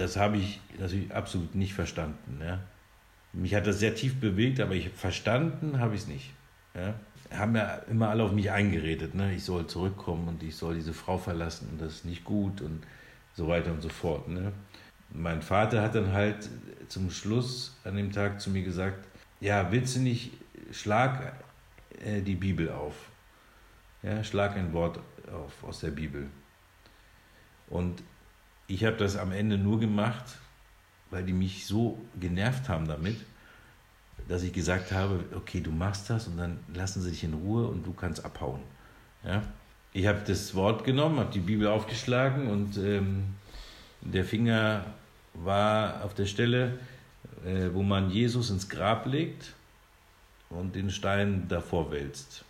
das habe ich natürlich absolut nicht verstanden. Ja. Mich hat das sehr tief bewegt, aber ich verstanden habe ich es nicht. Ja. Haben ja immer alle auf mich eingeredet, ne? ich soll zurückkommen und ich soll diese Frau verlassen und das ist nicht gut und so weiter und so fort. Ne? Mein Vater hat dann halt zum Schluss an dem Tag zu mir gesagt, ja, willst du nicht, schlag äh, die Bibel auf. Ja, schlag ein Wort auf aus der Bibel. Und ich habe das am Ende nur gemacht, weil die mich so genervt haben damit, dass ich gesagt habe, okay, du machst das und dann lassen sie dich in Ruhe und du kannst abhauen. Ja? Ich habe das Wort genommen, habe die Bibel aufgeschlagen und ähm, der Finger war auf der Stelle, äh, wo man Jesus ins Grab legt und den Stein davor wälzt,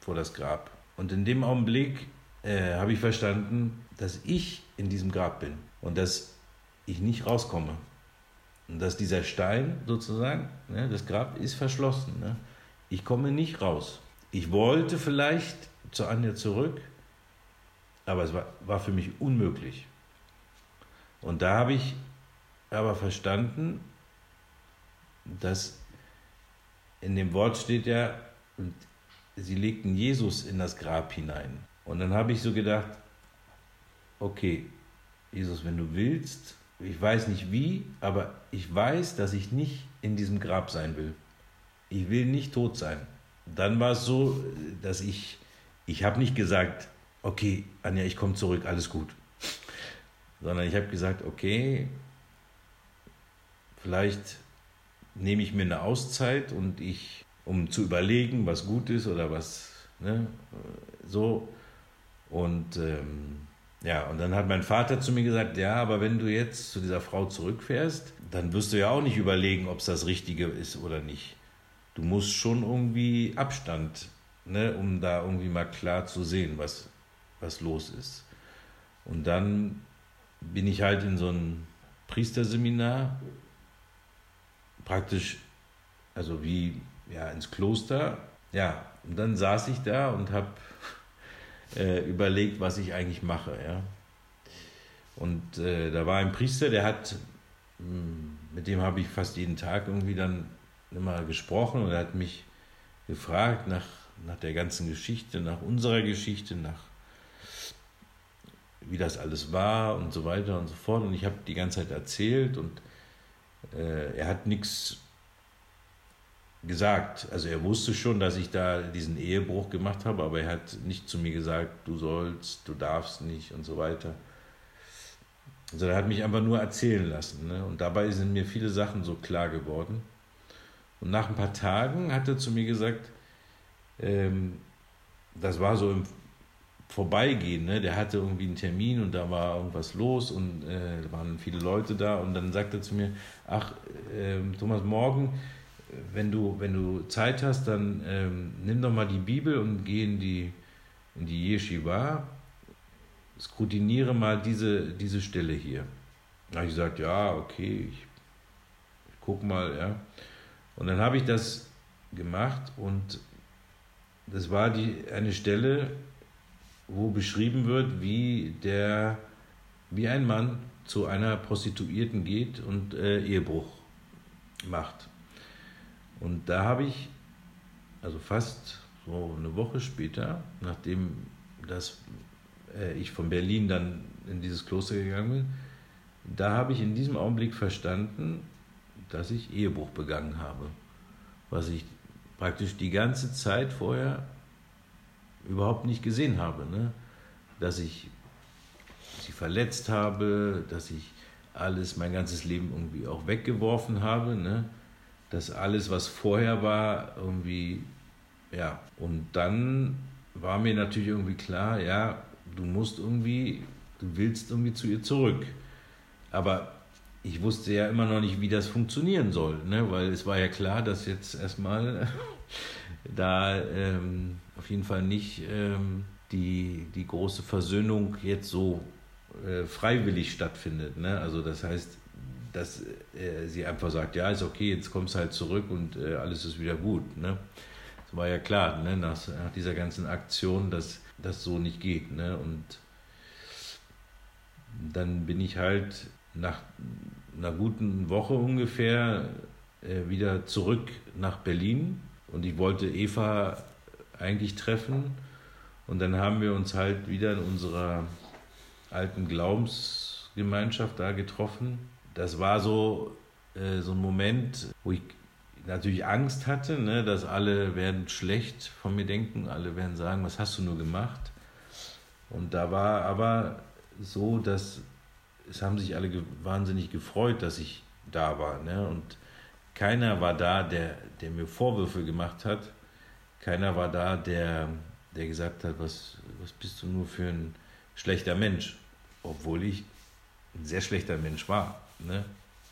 vor das Grab. Und in dem Augenblick äh, habe ich verstanden, dass ich in diesem Grab bin und dass ich nicht rauskomme. Und dass dieser Stein sozusagen, ne, das Grab ist verschlossen. Ne? Ich komme nicht raus. Ich wollte vielleicht zu Anja zurück, aber es war, war für mich unmöglich. Und da habe ich aber verstanden, dass in dem Wort steht ja, sie legten Jesus in das Grab hinein. Und dann habe ich so gedacht, okay, Jesus, wenn du willst, ich weiß nicht wie, aber ich weiß, dass ich nicht in diesem Grab sein will. Ich will nicht tot sein. Dann war es so, dass ich, ich habe nicht gesagt, okay, Anja, ich komme zurück, alles gut. Sondern ich habe gesagt, okay, vielleicht nehme ich mir eine Auszeit und ich, um zu überlegen, was gut ist oder was, ne, so. Und ähm, ja, und dann hat mein Vater zu mir gesagt, ja, aber wenn du jetzt zu dieser Frau zurückfährst, dann wirst du ja auch nicht überlegen, ob es das Richtige ist oder nicht. Du musst schon irgendwie Abstand, ne, um da irgendwie mal klar zu sehen, was, was los ist. Und dann bin ich halt in so ein Priesterseminar, praktisch, also wie ja, ins Kloster. Ja, und dann saß ich da und habe äh, überlegt, was ich eigentlich mache. Ja. Und äh, da war ein Priester, der hat, hm, mit dem habe ich fast jeden Tag irgendwie dann immer gesprochen und er hat mich gefragt nach, nach der ganzen Geschichte, nach unserer Geschichte, nach wie das alles war und so weiter und so fort. Und ich habe die ganze Zeit erzählt und äh, er hat nichts gesagt. Also er wusste schon, dass ich da diesen Ehebruch gemacht habe, aber er hat nicht zu mir gesagt, du sollst, du darfst nicht und so weiter. Also er hat mich einfach nur erzählen lassen. Ne? Und dabei sind mir viele Sachen so klar geworden. Und nach ein paar Tagen hat er zu mir gesagt, ähm, das war so im Vorbeigehen, ne? der hatte irgendwie einen Termin und da war irgendwas los und äh, waren viele Leute da und dann sagt er zu mir, ach äh, Thomas, morgen wenn du, wenn du Zeit hast, dann ähm, nimm doch mal die Bibel und geh in die, in die Yeshiva, skrutiniere mal diese, diese Stelle hier. Da habe ich gesagt, ja, okay, ich, ich guck mal, ja. Und dann habe ich das gemacht und das war die, eine Stelle, wo beschrieben wird, wie der, wie ein Mann zu einer Prostituierten geht und äh, Ehebruch macht. Und da habe ich, also fast so eine Woche später, nachdem das, äh, ich von Berlin dann in dieses Kloster gegangen bin, da habe ich in diesem Augenblick verstanden, dass ich Ehebruch begangen habe. Was ich praktisch die ganze Zeit vorher überhaupt nicht gesehen habe. Ne? Dass ich sie verletzt habe, dass ich alles, mein ganzes Leben irgendwie auch weggeworfen habe. Ne? Dass alles, was vorher war, irgendwie, ja. Und dann war mir natürlich irgendwie klar, ja, du musst irgendwie, du willst irgendwie zu ihr zurück. Aber ich wusste ja immer noch nicht, wie das funktionieren soll, ne? weil es war ja klar, dass jetzt erstmal da ähm, auf jeden Fall nicht ähm, die, die große Versöhnung jetzt so äh, freiwillig stattfindet. Ne? Also das heißt, dass äh, sie einfach sagt, ja, ist okay, jetzt kommst du halt zurück und äh, alles ist wieder gut. Ne? Das war ja klar, ne? nach, nach dieser ganzen Aktion, dass das so nicht geht. Ne? Und dann bin ich halt nach einer guten Woche ungefähr äh, wieder zurück nach Berlin und ich wollte Eva eigentlich treffen und dann haben wir uns halt wieder in unserer alten Glaubensgemeinschaft da getroffen. Das war so, äh, so ein Moment, wo ich natürlich Angst hatte, ne, dass alle werden schlecht von mir denken, alle werden sagen, was hast du nur gemacht? Und da war aber so, dass es haben sich alle wahnsinnig gefreut, dass ich da war. Ne? Und keiner war da, der, der mir Vorwürfe gemacht hat. Keiner war da, der, der gesagt hat, was, was bist du nur für ein schlechter Mensch. Obwohl ich ein sehr schlechter Mensch war. Ne?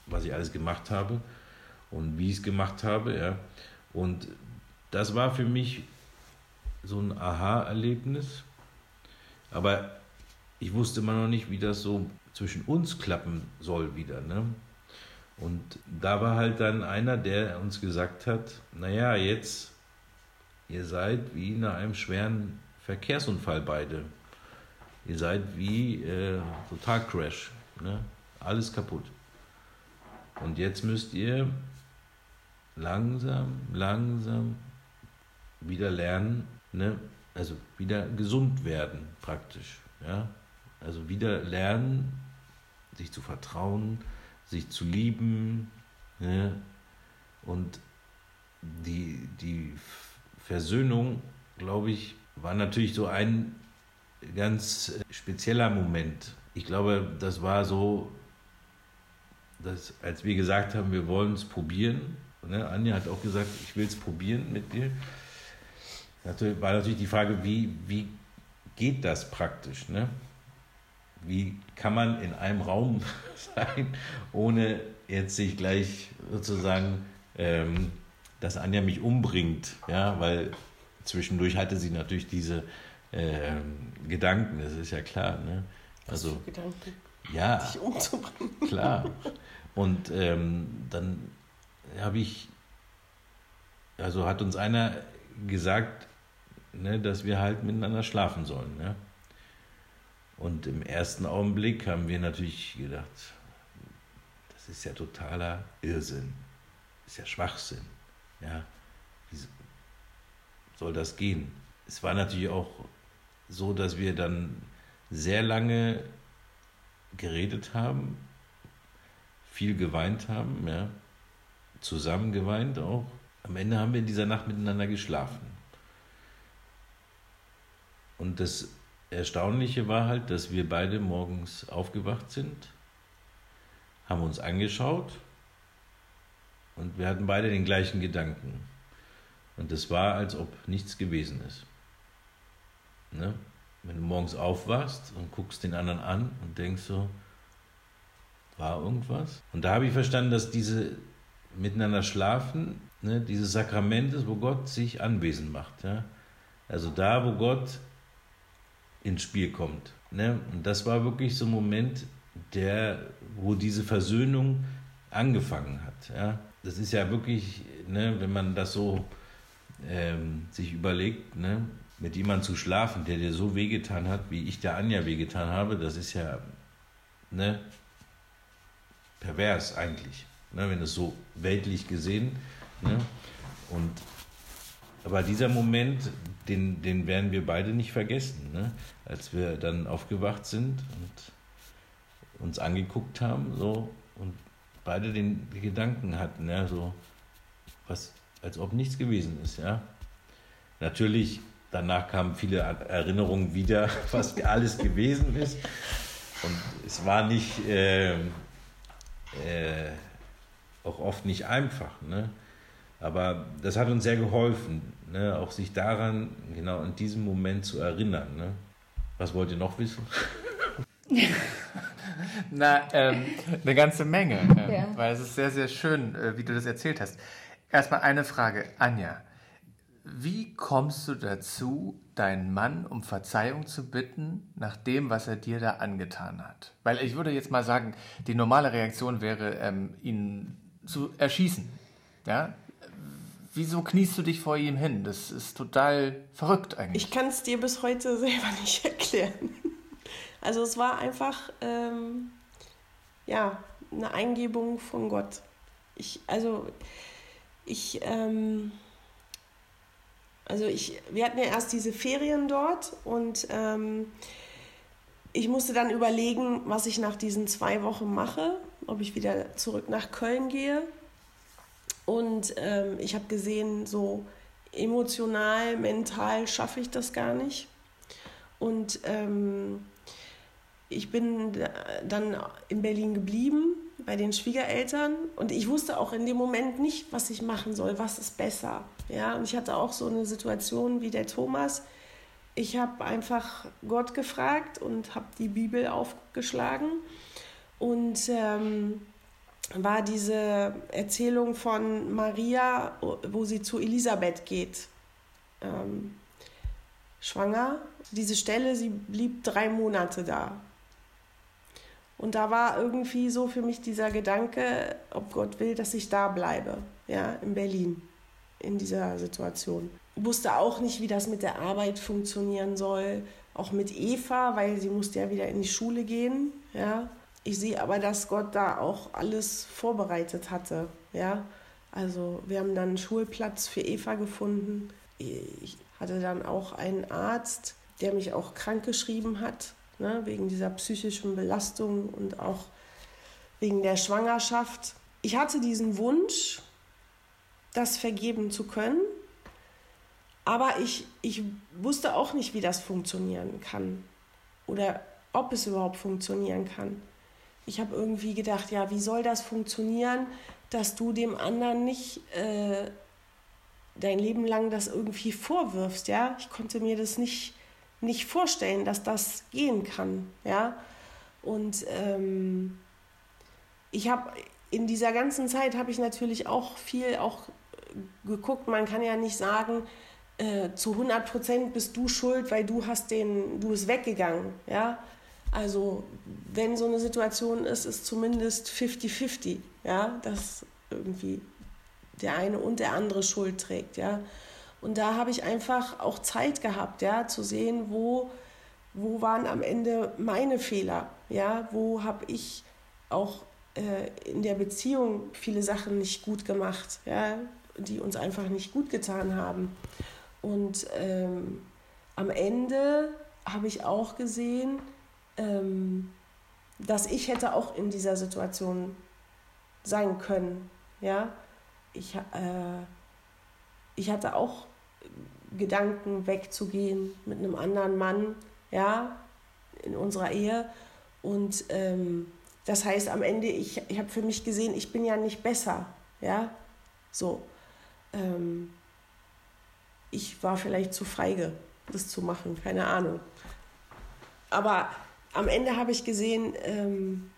Was ich alles gemacht habe und wie ich es gemacht habe. Ja. Und das war für mich so ein Aha-Erlebnis. Aber ich wusste immer noch nicht, wie das so zwischen uns klappen soll wieder. Ne? Und da war halt dann einer, der uns gesagt hat, naja, jetzt, ihr seid wie nach einem schweren Verkehrsunfall beide. Ihr seid wie äh, Totalcrash. Ne? Alles kaputt. Und jetzt müsst ihr langsam, langsam wieder lernen, ne? also wieder gesund werden praktisch. Ja? Also wieder lernen, sich zu vertrauen, sich zu lieben. Ne? Und die, die Versöhnung, glaube ich, war natürlich so ein ganz spezieller Moment. Ich glaube, das war so, dass, als wir gesagt haben, wir wollen es probieren, Ne? Anja hat auch gesagt, ich will es probieren mit dir. War natürlich die Frage, wie, wie geht das praktisch? Ne? Wie kann man in einem Raum sein, ohne jetzt sich gleich sozusagen, ähm, dass Anja mich umbringt? Ja, weil zwischendurch hatte sie natürlich diese ähm, Gedanken, das ist ja klar. Ne? Also, Gedanken? Ja, dich umzubringen. Klar. Und ähm, dann habe ich, also hat uns einer gesagt, ne, dass wir halt miteinander schlafen sollen. Ne? Und im ersten Augenblick haben wir natürlich gedacht, das ist ja totaler Irrsinn, ist ja Schwachsinn. Ja? Wie soll das gehen? Es war natürlich auch so, dass wir dann sehr lange geredet haben, viel geweint haben, ja, zusammen geweint auch. Am Ende haben wir in dieser Nacht miteinander geschlafen. Und das Erstaunliche war halt, dass wir beide morgens aufgewacht sind, haben uns angeschaut und wir hatten beide den gleichen Gedanken. Und es war, als ob nichts gewesen ist. Ne? Wenn du morgens aufwachst und guckst den anderen an und denkst so, war irgendwas? Und da habe ich verstanden, dass diese miteinander schlafen, ne, dieses Sakrament ist, wo Gott sich anwesend macht. Ja? Also da, wo Gott ins Spiel kommt. Ne? Und das war wirklich so ein Moment, der, wo diese Versöhnung angefangen hat. Ja? Das ist ja wirklich, ne, wenn man das so ähm, sich überlegt, ne, mit jemandem zu schlafen, der dir so wehgetan hat, wie ich der Anja wehgetan habe, das ist ja ne, pervers eigentlich ne, wenn es so weltlich gesehen. Ne? Und, aber dieser Moment, den, den werden wir beide nicht vergessen, ne? als wir dann aufgewacht sind und uns angeguckt haben so, und beide den, Gedanken hatten, ja, so, was, als ob nichts gewesen ist. Ja? Natürlich, danach kamen viele Erinnerungen wieder, was alles gewesen ist. Und es war nicht... Äh, äh, auch oft nicht einfach. Ne? Aber das hat uns sehr geholfen, ne? auch sich daran, genau in diesem Moment zu erinnern. Ne? Was wollt ihr noch wissen? Na, ähm, eine ganze Menge, äh, ja. weil es ist sehr, sehr schön, äh, wie du das erzählt hast. Erstmal eine Frage, Anja. Wie kommst du dazu, deinen Mann um Verzeihung zu bitten, nach dem, was er dir da angetan hat? Weil ich würde jetzt mal sagen, die normale Reaktion wäre, ähm, ihn zu erschießen. Ja? Wieso kniest du dich vor ihm hin? Das ist total verrückt eigentlich. Ich kann es dir bis heute selber nicht erklären. Also es war einfach, ähm, ja, eine Eingebung von Gott. Ich, also, ich, ähm, also ich, wir hatten ja erst diese Ferien dort und ähm, ich musste dann überlegen, was ich nach diesen zwei Wochen mache, ob ich wieder zurück nach Köln gehe. Und ähm, ich habe gesehen, so emotional, mental schaffe ich das gar nicht. Und ähm, ich bin dann in Berlin geblieben bei den Schwiegereltern und ich wusste auch in dem Moment nicht, was ich machen soll, was ist besser. Ja, und ich hatte auch so eine Situation wie der Thomas. Ich habe einfach Gott gefragt und habe die Bibel aufgeschlagen und ähm, war diese Erzählung von Maria, wo sie zu Elisabeth geht, ähm, schwanger. Diese Stelle, sie blieb drei Monate da. Und da war irgendwie so für mich dieser Gedanke, ob Gott will, dass ich da bleibe, ja, in Berlin, in dieser Situation. Ich wusste auch nicht, wie das mit der Arbeit funktionieren soll, auch mit Eva, weil sie musste ja wieder in die Schule gehen, ja. Ich sehe aber, dass Gott da auch alles vorbereitet hatte, ja. Also wir haben dann einen Schulplatz für Eva gefunden. Ich hatte dann auch einen Arzt, der mich auch krank geschrieben hat, ne, wegen dieser psychischen Belastung und auch wegen der Schwangerschaft. Ich hatte diesen Wunsch, das vergeben zu können, aber ich, ich wusste auch nicht, wie das funktionieren kann oder ob es überhaupt funktionieren kann. Ich habe irgendwie gedacht, ja, wie soll das funktionieren, dass du dem anderen nicht äh, dein Leben lang das irgendwie vorwirfst, ja? Ich konnte mir das nicht nicht vorstellen, dass das gehen kann. Ja? Und ähm, ich habe in dieser ganzen Zeit habe ich natürlich auch viel auch geguckt. Man kann ja nicht sagen, äh, zu 100 Prozent bist du schuld, weil du hast den, du bist weggegangen. Ja? Also wenn so eine Situation ist, ist zumindest 50-50, ja, dass irgendwie der eine und der andere Schuld trägt, ja. Und da habe ich einfach auch Zeit gehabt, ja, zu sehen, wo, wo waren am Ende meine Fehler, ja, wo habe ich auch äh, in der Beziehung viele Sachen nicht gut gemacht, ja, die uns einfach nicht gut getan haben. Und ähm, am Ende habe ich auch gesehen, ähm, dass ich hätte auch in dieser Situation sein können, ja. Ich, äh, ich hatte auch Gedanken wegzugehen mit einem anderen Mann, ja, in unserer Ehe. Und ähm, das heißt, am Ende, ich, ich habe für mich gesehen, ich bin ja nicht besser, ja, so. Ähm, ich war vielleicht zu feige, das zu machen, keine Ahnung. Aber am Ende habe ich gesehen, ähm,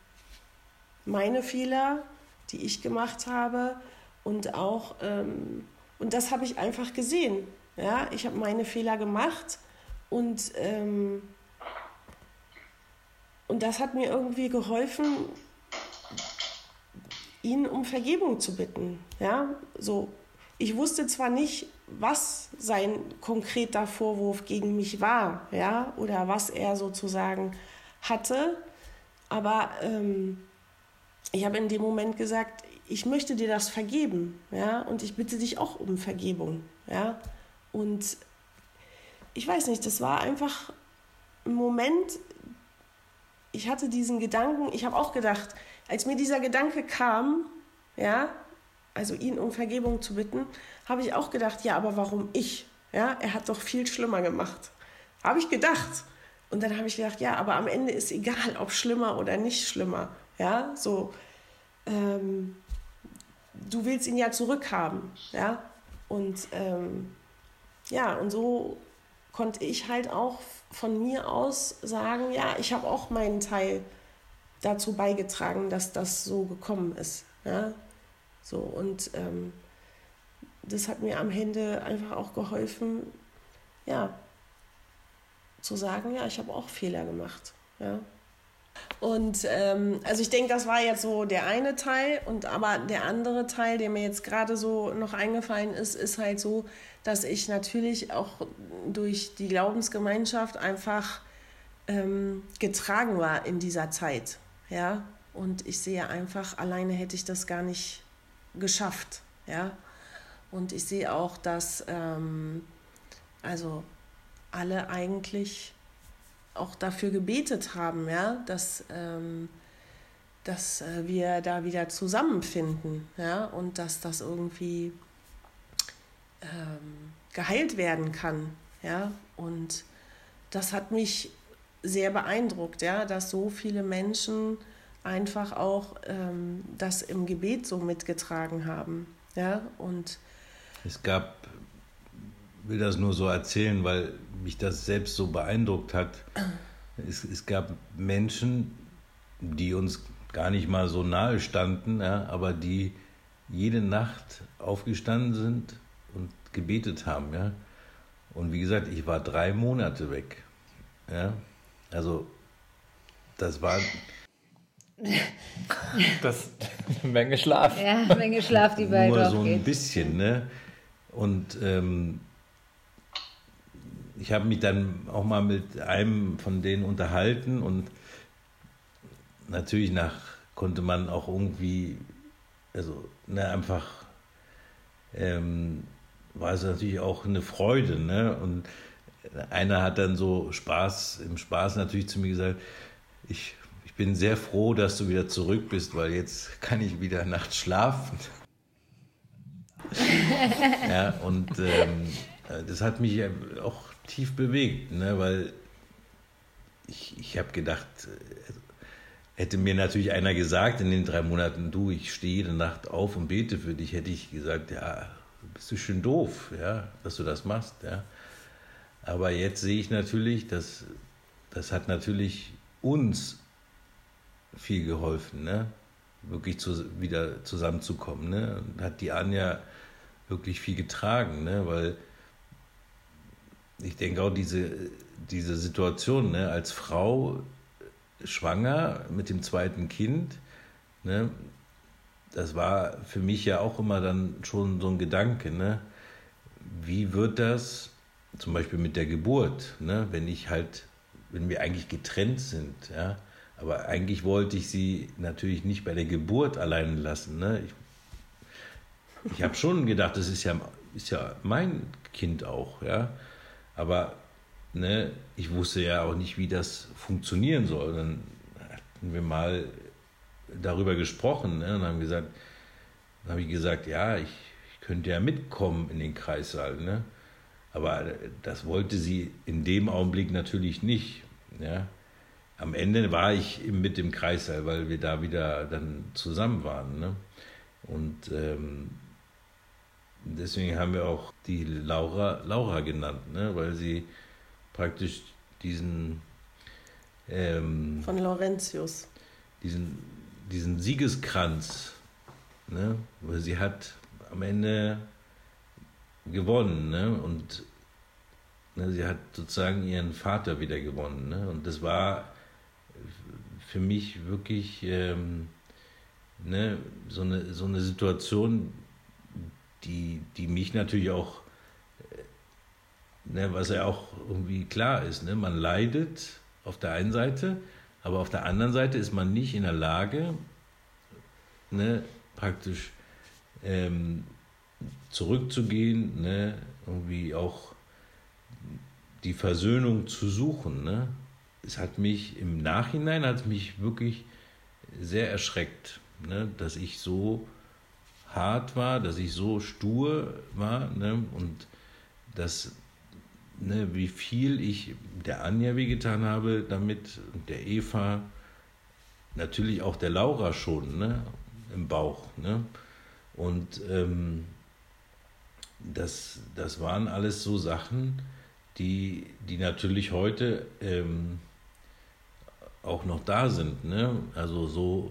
meine Fehler, die ich gemacht habe und auch, ähm, und das habe ich einfach gesehen. Ja, ich habe meine Fehler gemacht und, ähm, und das hat mir irgendwie geholfen, ihn um Vergebung zu bitten. Ja, so. Ich wusste zwar nicht, was sein konkreter Vorwurf gegen mich war, ja, oder was er sozusagen hatte, aber ähm, ich habe in dem Moment gesagt, ich möchte dir das vergeben, ja, und ich bitte dich auch um Vergebung, ja. Und ich weiß nicht, das war einfach ein Moment, ich hatte diesen Gedanken, ich habe auch gedacht, als mir dieser Gedanke kam, ja, also ihn um Vergebung zu bitten, habe ich auch gedacht, ja, aber warum ich? Ja, er hat doch viel schlimmer gemacht. Habe ich gedacht. Und dann habe ich gedacht, ja, aber am Ende ist egal, ob schlimmer oder nicht schlimmer. Ja, so, ähm, du willst ihn ja zurückhaben. Ja, und ähm, ja, und so konnte ich halt auch von mir aus sagen, ja, ich habe auch meinen Teil dazu beigetragen, dass das so gekommen ist. Ja? So, und ähm, das hat mir am Ende einfach auch geholfen, ja, zu sagen, ja, ich habe auch Fehler gemacht. Ja? Und ähm, also ich denke, das war jetzt so der eine Teil. Und aber der andere Teil, der mir jetzt gerade so noch eingefallen ist, ist halt so, dass ich natürlich auch durch die Glaubensgemeinschaft einfach ähm, getragen war in dieser Zeit. Ja. Und ich sehe einfach, alleine hätte ich das gar nicht geschafft. Ja? Und ich sehe auch, dass ähm, also alle eigentlich auch dafür gebetet haben, ja, dass, ähm, dass äh, wir da wieder zusammenfinden ja, und dass das irgendwie ähm, geheilt werden kann. Ja? Und das hat mich sehr beeindruckt, ja, dass so viele Menschen einfach auch ähm, das im Gebet so mitgetragen haben. Ja? Und es gab, will das nur so erzählen, weil mich das selbst so beeindruckt hat. Es, es gab Menschen, die uns gar nicht mal so nahe standen, ja, aber die jede Nacht aufgestanden sind und gebetet haben. Ja. Und wie gesagt, ich war drei Monate weg. Ja. Also das war das eine Menge Schlaf. Ja, eine Menge Schlaf, die bei Nur so ein geht. bisschen, ne? Und ähm, ich habe mich dann auch mal mit einem von denen unterhalten und natürlich nach konnte man auch irgendwie, also ne, einfach ähm, war es natürlich auch eine Freude, ne? Und einer hat dann so Spaß, im Spaß natürlich zu mir gesagt, ich bin sehr froh, dass du wieder zurück bist, weil jetzt kann ich wieder nachts schlafen. ja, und ähm, das hat mich auch tief bewegt, ne, weil ich, ich habe gedacht, äh, hätte mir natürlich einer gesagt in den drei Monaten, du, ich stehe jede Nacht auf und bete für dich, hätte ich gesagt, ja, bist du schön doof, ja, dass du das machst, ja. Aber jetzt sehe ich natürlich, dass das hat natürlich uns viel geholfen, ne? wirklich zu, wieder zusammenzukommen. Ne? Hat die Anja wirklich viel getragen, ne? weil ich denke auch diese, diese Situation ne? als Frau schwanger mit dem zweiten Kind, ne? das war für mich ja auch immer dann schon so ein Gedanke, ne? wie wird das zum Beispiel mit der Geburt, ne? wenn ich halt, wenn wir eigentlich getrennt sind, ja, aber eigentlich wollte ich sie natürlich nicht bei der Geburt allein lassen. Ne? Ich, ich habe schon gedacht, das ist ja, ist ja mein Kind auch. Ja? Aber ne, ich wusste ja auch nicht, wie das funktionieren soll. Dann hatten wir mal darüber gesprochen ne? und haben gesagt, dann habe ich gesagt, ja, ich, ich könnte ja mitkommen in den Kreissaal. Ne? Aber das wollte sie in dem Augenblick natürlich nicht. Ja? am Ende war ich mit dem Kreissaal, weil wir da wieder dann zusammen waren. Ne? Und ähm, deswegen haben wir auch die Laura Laura genannt, ne? weil sie praktisch diesen ähm, von Laurentius diesen, diesen Siegeskranz, ne? weil sie hat am Ende gewonnen ne? und ne, sie hat sozusagen ihren Vater wieder gewonnen. Ne? Und das war für mich wirklich ähm, ne, so, eine, so eine Situation, die, die mich natürlich auch, äh, ne, was ja auch irgendwie klar ist, ne, man leidet auf der einen Seite, aber auf der anderen Seite ist man nicht in der Lage, ne, praktisch ähm, zurückzugehen, ne, irgendwie auch die Versöhnung zu suchen. Ne? es hat mich im Nachhinein hat mich wirklich sehr erschreckt, ne, dass ich so hart war, dass ich so stur war ne, und dass, ne, wie viel ich der Anja wehgetan habe damit der Eva, natürlich auch der Laura schon ne, im Bauch. Ne, und ähm, das, das waren alles so Sachen, die, die natürlich heute ähm, auch noch da sind. Ne? Also so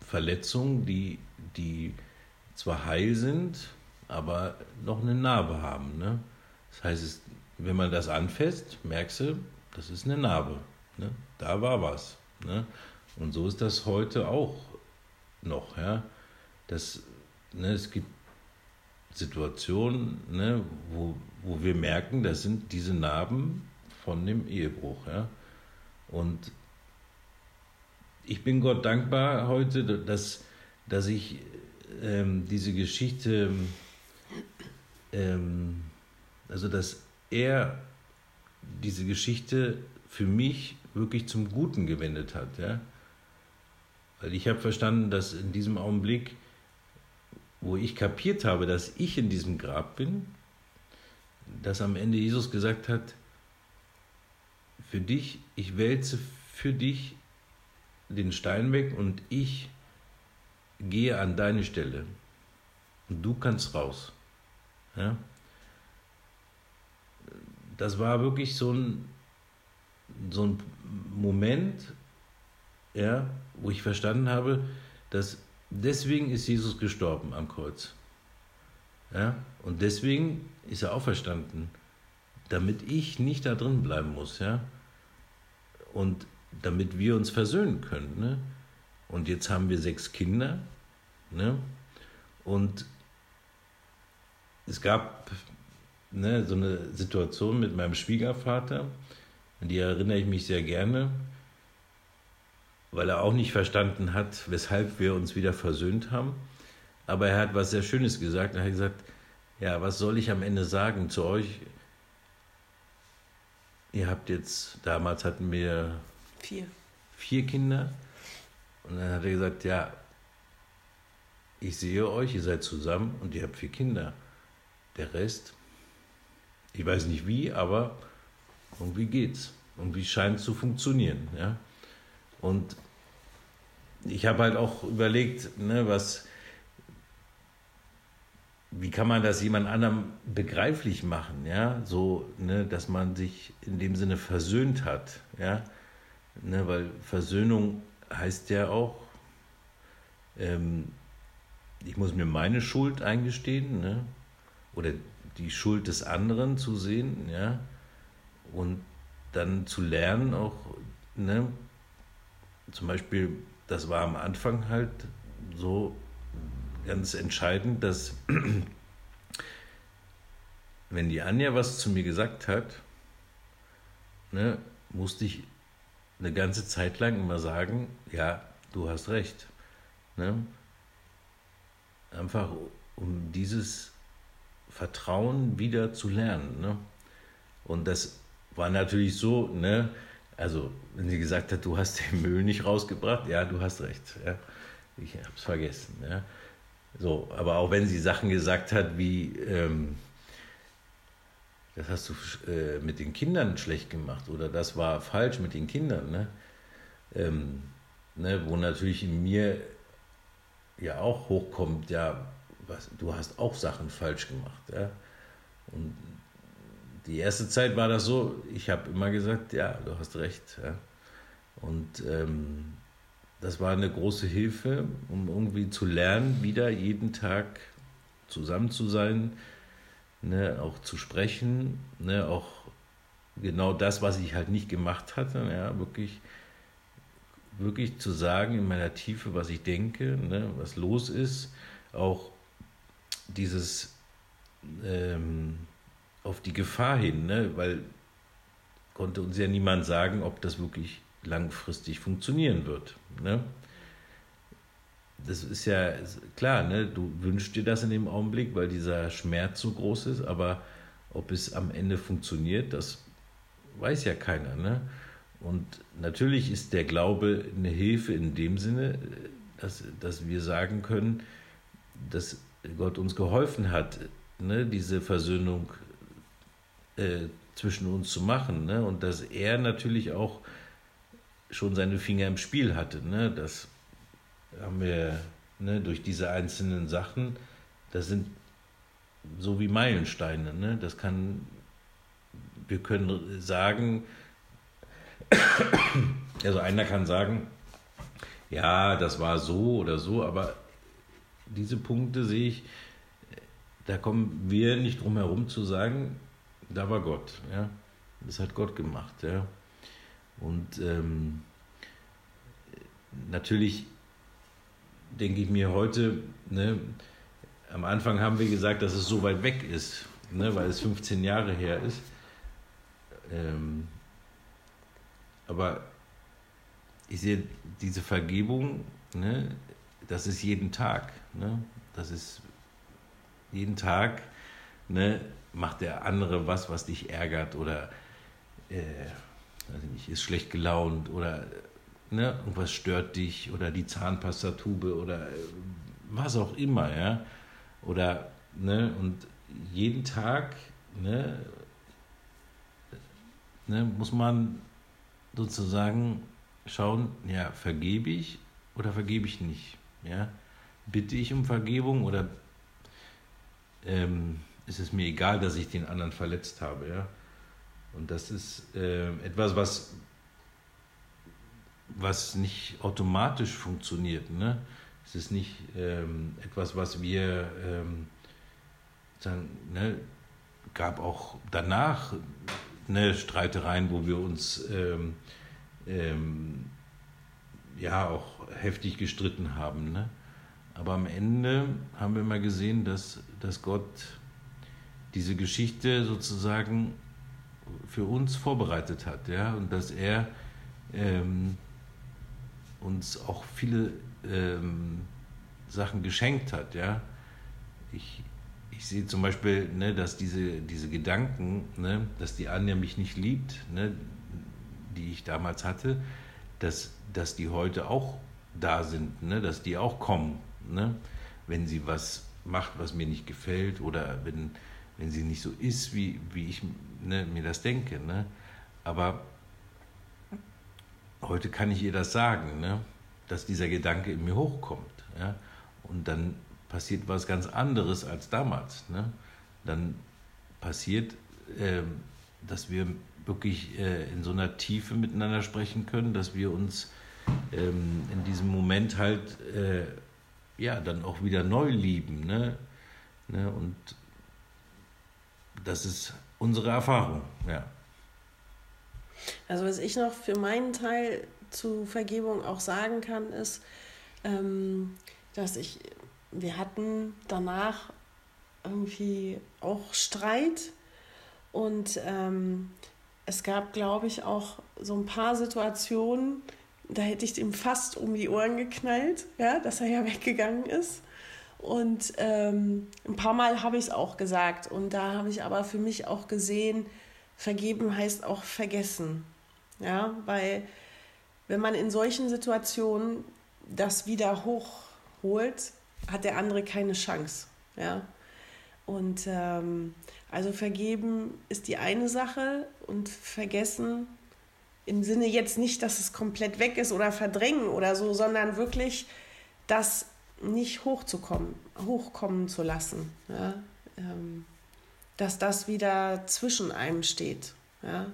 Verletzungen, die, die zwar heil sind, aber noch eine Narbe haben. Ne? Das heißt, wenn man das anfasst, merkst du, das ist eine Narbe. Ne? Da war was. Ne? Und so ist das heute auch noch. Ja? Das, ne, es gibt Situationen, ne, wo, wo wir merken, das sind diese Narben von dem Ehebruch. Ja? Und ich bin Gott dankbar heute, dass, dass ich ähm, diese Geschichte, ähm, also dass er diese Geschichte für mich wirklich zum Guten gewendet hat. Ja? Weil ich habe verstanden, dass in diesem Augenblick, wo ich kapiert habe, dass ich in diesem Grab bin, dass am Ende Jesus gesagt hat, für dich, ich wälze für dich den Stein weg und ich gehe an deine Stelle und du kannst raus. Ja? Das war wirklich so ein, so ein Moment, ja, wo ich verstanden habe, dass deswegen ist Jesus gestorben am Kreuz. Ja? Und deswegen ist er auferstanden, damit ich nicht da drin bleiben muss. Ja? Und damit wir uns versöhnen können. Ne? Und jetzt haben wir sechs Kinder. Ne? Und es gab ne, so eine Situation mit meinem Schwiegervater, an die erinnere ich mich sehr gerne, weil er auch nicht verstanden hat, weshalb wir uns wieder versöhnt haben. Aber er hat was sehr Schönes gesagt. Er hat gesagt, ja, was soll ich am Ende sagen zu euch? Ihr habt jetzt, damals hatten wir vier, vier Kinder. Und dann hat er gesagt, ja, ich sehe euch, ihr seid zusammen und ihr habt vier Kinder. Der Rest, ich weiß nicht wie, aber irgendwie geht's. Irgendwie scheint es zu funktionieren. Ja? Und ich habe halt auch überlegt, ne, was, wie kann man das jemand anderem begreiflich machen, ja, so, ne, dass man sich in dem Sinne versöhnt hat, ja, ne, weil Versöhnung heißt ja auch, ähm, ich muss mir meine Schuld eingestehen, ne, oder die Schuld des anderen zu sehen, ja, und dann zu lernen auch, ne, zum Beispiel, das war am Anfang halt so ganz entscheidend, dass wenn die Anja was zu mir gesagt hat, ne, musste ich eine ganze Zeit lang immer sagen, ja, du hast recht. Ne? Einfach um dieses Vertrauen wieder zu lernen. Ne? Und das war natürlich so, ne? also wenn sie gesagt hat, du hast den Müll nicht rausgebracht, ja, du hast recht. Ja? Ich habe es vergessen. Ja? So, aber auch wenn sie Sachen gesagt hat wie, ähm, das hast du äh, mit den Kindern schlecht gemacht oder das war falsch mit den Kindern, ne? Ähm, ne, wo natürlich in mir ja auch hochkommt, ja, was, du hast auch Sachen falsch gemacht. Ja? Und die erste Zeit war das so, ich habe immer gesagt, ja, du hast recht. Ja? Und ähm, das war eine große Hilfe, um irgendwie zu lernen, wieder jeden Tag zusammen zu sein, ne, auch zu sprechen, ne, auch genau das, was ich halt nicht gemacht hatte, ja, wirklich, wirklich zu sagen in meiner Tiefe, was ich denke, ne, was los ist, auch dieses ähm, auf die Gefahr hin, ne, weil konnte uns ja niemand sagen, ob das wirklich langfristig funktionieren wird. Ne? Das ist ja klar, ne? du wünschst dir das in dem Augenblick, weil dieser Schmerz so groß ist, aber ob es am Ende funktioniert, das weiß ja keiner. Ne? Und natürlich ist der Glaube eine Hilfe in dem Sinne, dass, dass wir sagen können, dass Gott uns geholfen hat, ne? diese Versöhnung äh, zwischen uns zu machen. Ne? Und dass er natürlich auch schon seine Finger im Spiel hatte. Ne? Dass haben wir ne, durch diese einzelnen Sachen, das sind so wie Meilensteine. Ne? Das kann, wir können sagen, also einer kann sagen, ja, das war so oder so, aber diese Punkte sehe ich, da kommen wir nicht drum herum zu sagen, da war Gott. Ja? Das hat Gott gemacht. Ja? Und ähm, natürlich denke ich mir heute, ne, am Anfang haben wir gesagt, dass es so weit weg ist, ne, weil es 15 Jahre her ist. Ähm, aber ich sehe diese Vergebung, ne, das ist jeden Tag. Ne? Das ist jeden Tag, ne, macht der andere was, was dich ärgert oder äh, nicht, ist schlecht gelaunt oder ne, irgendwas stört dich oder die Zahnpastatube oder äh, was auch immer, ja. Oder, ne, und jeden Tag, ne, ne, muss man sozusagen schauen, ja, vergebe ich oder vergebe ich nicht, ja. Bitte ich um Vergebung oder ähm, ist es mir egal, dass ich den anderen verletzt habe, ja. Und das ist äh, etwas, was, was nicht automatisch funktioniert. Ne? Es ist nicht ähm, etwas, was wir ähm, sagen, ne, gab auch danach ne, Streitereien, wo wir uns ähm, ähm, ja auch heftig gestritten haben. Ne? Aber am Ende haben wir mal gesehen, dass, dass Gott diese Geschichte sozusagen für uns vorbereitet hat, ja, und dass er ähm, uns auch viele ähm, Sachen geschenkt hat, ja. Ich, ich sehe zum Beispiel, ne, dass diese, diese Gedanken, ne, dass die Anja mich nicht liebt, ne, die ich damals hatte, dass, dass die heute auch da sind, ne, dass die auch kommen, ne, wenn sie was macht, was mir nicht gefällt oder wenn, wenn sie nicht so ist, wie, wie ich ne, mir das denke. Ne? Aber heute kann ich ihr das sagen, ne? dass dieser Gedanke in mir hochkommt. Ja? Und dann passiert was ganz anderes als damals. Ne? Dann passiert, äh, dass wir wirklich äh, in so einer Tiefe miteinander sprechen können, dass wir uns ähm, in diesem Moment halt äh, ja dann auch wieder neu lieben. Ne? Ne? Und das ist unsere Erfahrung, ja. Also was ich noch für meinen Teil zu Vergebung auch sagen kann, ist, ähm, dass ich, wir hatten danach irgendwie auch Streit und ähm, es gab, glaube ich, auch so ein paar Situationen, da hätte ich ihm fast um die Ohren geknallt, ja, dass er ja weggegangen ist. Und ähm, ein paar Mal habe ich es auch gesagt. Und da habe ich aber für mich auch gesehen, vergeben heißt auch vergessen. Ja, weil wenn man in solchen Situationen das wieder hochholt, hat der andere keine Chance. Ja. Und ähm, also vergeben ist die eine Sache und vergessen im Sinne jetzt nicht, dass es komplett weg ist oder verdrängen oder so, sondern wirklich, dass nicht hochzukommen, hochkommen zu lassen. Ja? Dass das wieder zwischen einem steht. Ja?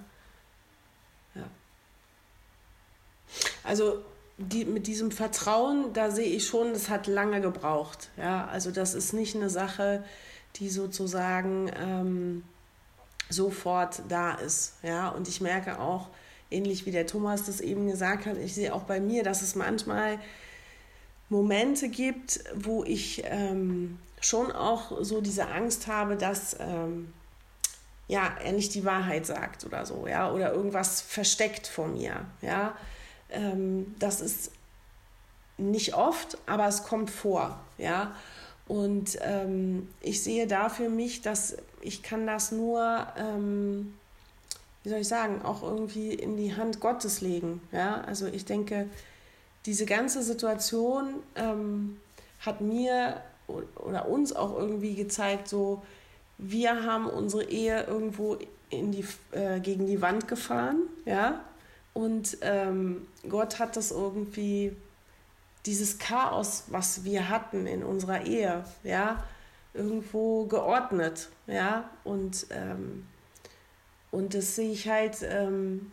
Ja. Also die, mit diesem Vertrauen, da sehe ich schon, das hat lange gebraucht. Ja? Also das ist nicht eine Sache, die sozusagen ähm, sofort da ist. Ja? Und ich merke auch, ähnlich wie der Thomas das eben gesagt hat, ich sehe auch bei mir, dass es manchmal Momente gibt, wo ich ähm, schon auch so diese Angst habe, dass ähm, ja, er nicht die Wahrheit sagt oder so, ja, oder irgendwas versteckt vor mir, ja. Ähm, das ist nicht oft, aber es kommt vor, ja. Und ähm, ich sehe da für mich, dass ich kann das nur, ähm, wie soll ich sagen, auch irgendwie in die Hand Gottes legen, ja. Also ich denke, diese ganze Situation ähm, hat mir oder uns auch irgendwie gezeigt, so wir haben unsere Ehe irgendwo in die, äh, gegen die Wand gefahren, ja, und ähm, Gott hat das irgendwie, dieses Chaos, was wir hatten in unserer Ehe, ja, irgendwo geordnet, ja, und, ähm, und das sehe ich halt, ähm,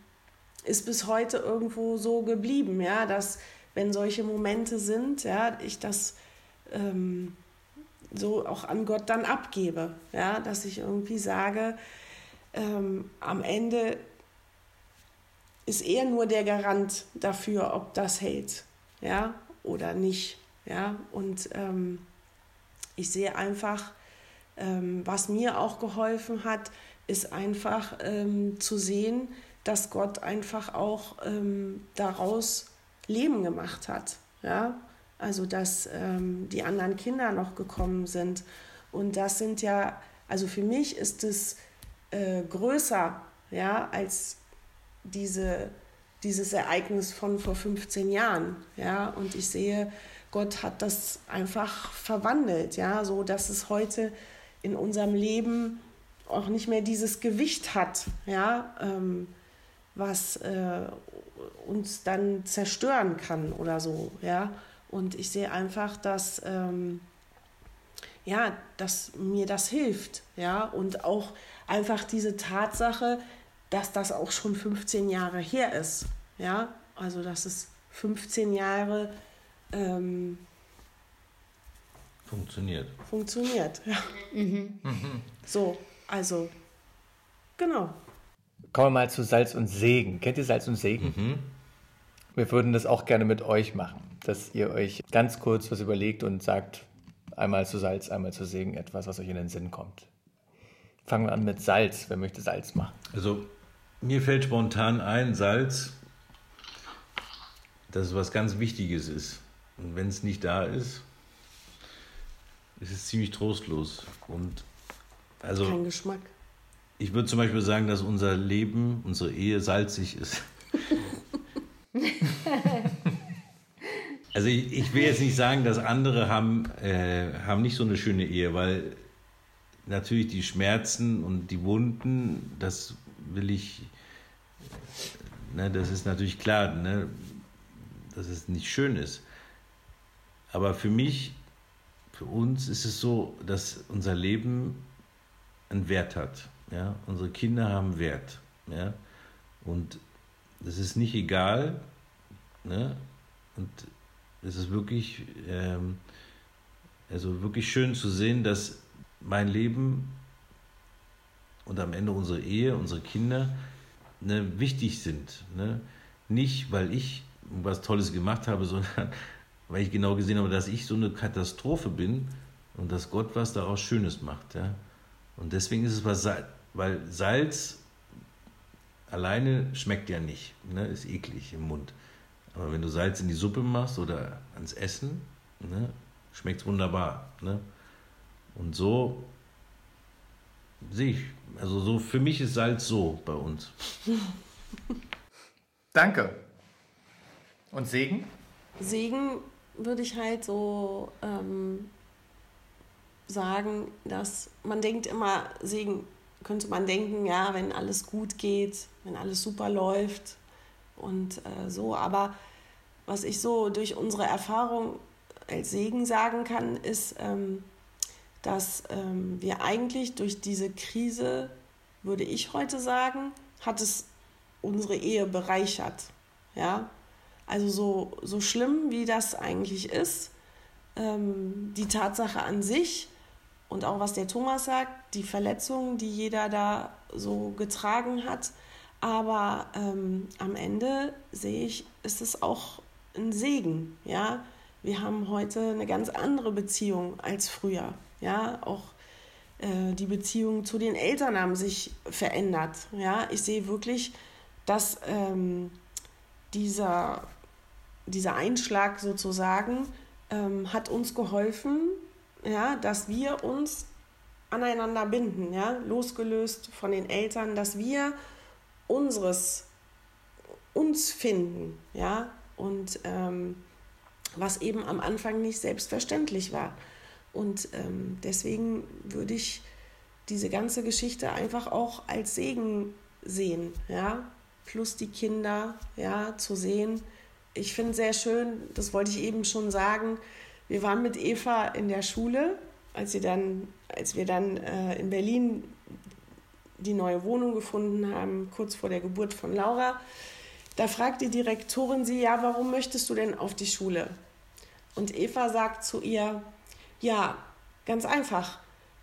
ist bis heute irgendwo so geblieben, ja, dass wenn solche Momente sind, ja, ich das ähm, so auch an Gott dann abgebe, ja, dass ich irgendwie sage, ähm, am Ende ist er nur der Garant dafür, ob das hält, ja, oder nicht, ja, und ähm, ich sehe einfach, ähm, was mir auch geholfen hat, ist einfach ähm, zu sehen, dass Gott einfach auch ähm, daraus Leben gemacht hat. Ja, also dass ähm, die anderen Kinder noch gekommen sind. Und das sind ja, also für mich ist es äh, größer, ja, als diese, dieses Ereignis von vor 15 Jahren. Ja, und ich sehe, Gott hat das einfach verwandelt, ja, so dass es heute in unserem Leben auch nicht mehr dieses Gewicht hat, ja, ähm, was äh, uns dann zerstören kann oder so, ja. Und ich sehe einfach, dass ähm, ja, dass mir das hilft, ja, und auch einfach diese Tatsache, dass das auch schon 15 Jahre her ist, ja, also dass es 15 Jahre ähm, funktioniert. Funktioniert, ja. Mhm. So, also, genau. Kommen wir mal zu Salz und Segen. Kennt ihr Salz und Segen? Mhm. Wir würden das auch gerne mit euch machen, dass ihr euch ganz kurz was überlegt und sagt, einmal zu Salz, einmal zu Segen, etwas, was euch in den Sinn kommt. Fangen wir an mit Salz. Wer möchte Salz machen? Also, mir fällt spontan ein, Salz, dass es was ganz Wichtiges ist. Und wenn es nicht da ist, ist es ziemlich trostlos. Und also, Kein Geschmack. Ich würde zum Beispiel sagen, dass unser Leben, unsere Ehe salzig ist. also ich, ich, will jetzt nicht sagen, dass andere haben, äh, haben nicht so eine schöne Ehe, weil natürlich die Schmerzen und die Wunden, das will ich, ne, das ist natürlich klar, ne, dass es nicht schön ist. Aber für mich, für uns ist es so, dass unser Leben einen Wert hat. Ja? Unsere Kinder haben Wert. Ja? Und es ist nicht egal. Ne? Und es ist wirklich, ähm, also wirklich schön zu sehen, dass mein Leben und am Ende unsere Ehe, unsere Kinder ne, wichtig sind. Ne? Nicht, weil ich was Tolles gemacht habe, sondern weil ich genau gesehen habe, dass ich so eine Katastrophe bin und dass Gott was daraus Schönes macht. Ja? Und deswegen ist es was, weil Salz alleine schmeckt ja nicht, ne? ist eklig im Mund. Aber wenn du Salz in die Suppe machst oder ans Essen, ne? schmeckt es wunderbar. Ne? Und so sehe ich, also so für mich ist Salz so bei uns. Danke. Und Segen? Segen würde ich halt so ähm, sagen, dass man denkt immer, Segen könnte man denken, ja, wenn alles gut geht, wenn alles super läuft und äh, so. Aber was ich so durch unsere Erfahrung als Segen sagen kann, ist, ähm, dass ähm, wir eigentlich durch diese Krise, würde ich heute sagen, hat es unsere Ehe bereichert. Ja, also so, so schlimm, wie das eigentlich ist, ähm, die Tatsache an sich und auch was der Thomas sagt, die Verletzungen, die jeder da so getragen hat. Aber ähm, am Ende sehe ich, ist es auch ein Segen. Ja, wir haben heute eine ganz andere Beziehung als früher. Ja, auch äh, die Beziehungen zu den Eltern haben sich verändert. Ja, ich sehe wirklich, dass ähm, dieser dieser Einschlag sozusagen ähm, hat uns geholfen, ja, dass wir uns aneinander binden, ja, losgelöst von den Eltern, dass wir unseres uns finden, ja, und ähm, was eben am Anfang nicht selbstverständlich war. Und ähm, deswegen würde ich diese ganze Geschichte einfach auch als Segen sehen, ja, plus die Kinder, ja, zu sehen, ich finde sehr schön, das wollte ich eben schon sagen, wir waren mit Eva in der Schule, als, sie dann, als wir dann äh, in Berlin die neue Wohnung gefunden haben, kurz vor der Geburt von Laura. Da fragt die Direktorin sie, ja, warum möchtest du denn auf die Schule? Und Eva sagt zu ihr, ja, ganz einfach.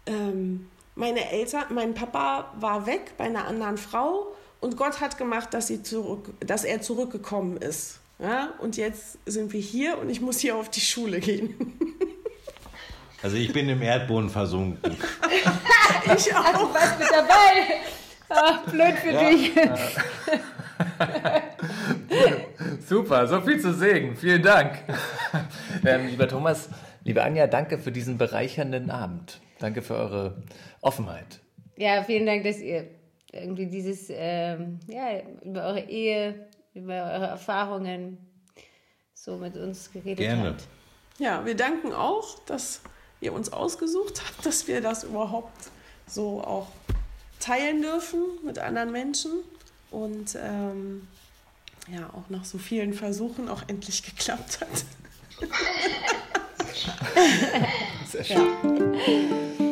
Ähm, meine Eltern, mein Papa war weg bei einer anderen Frau und Gott hat gemacht, dass, sie zurück, dass er zurückgekommen ist. Ja, und jetzt sind wir hier und ich muss hier auf die Schule gehen. Also ich bin im Erdboden versunken. ich auch. Du warst mit dabei. Ach, blöd für ja. dich. Super, so viel zu Segen. Vielen Dank. ähm, lieber Thomas, liebe Anja, danke für diesen bereichernden Abend. Danke für eure Offenheit. Ja, vielen Dank, dass ihr irgendwie dieses, ähm, ja, über eure Ehe, über eure Erfahrungen so mit uns geredet Gerne. habt. Ja, wir danken auch, dass ihr uns ausgesucht habt, dass wir das überhaupt so auch teilen dürfen mit anderen Menschen und ähm, ja, auch nach so vielen Versuchen auch endlich geklappt hat. Sehr schön. Ja.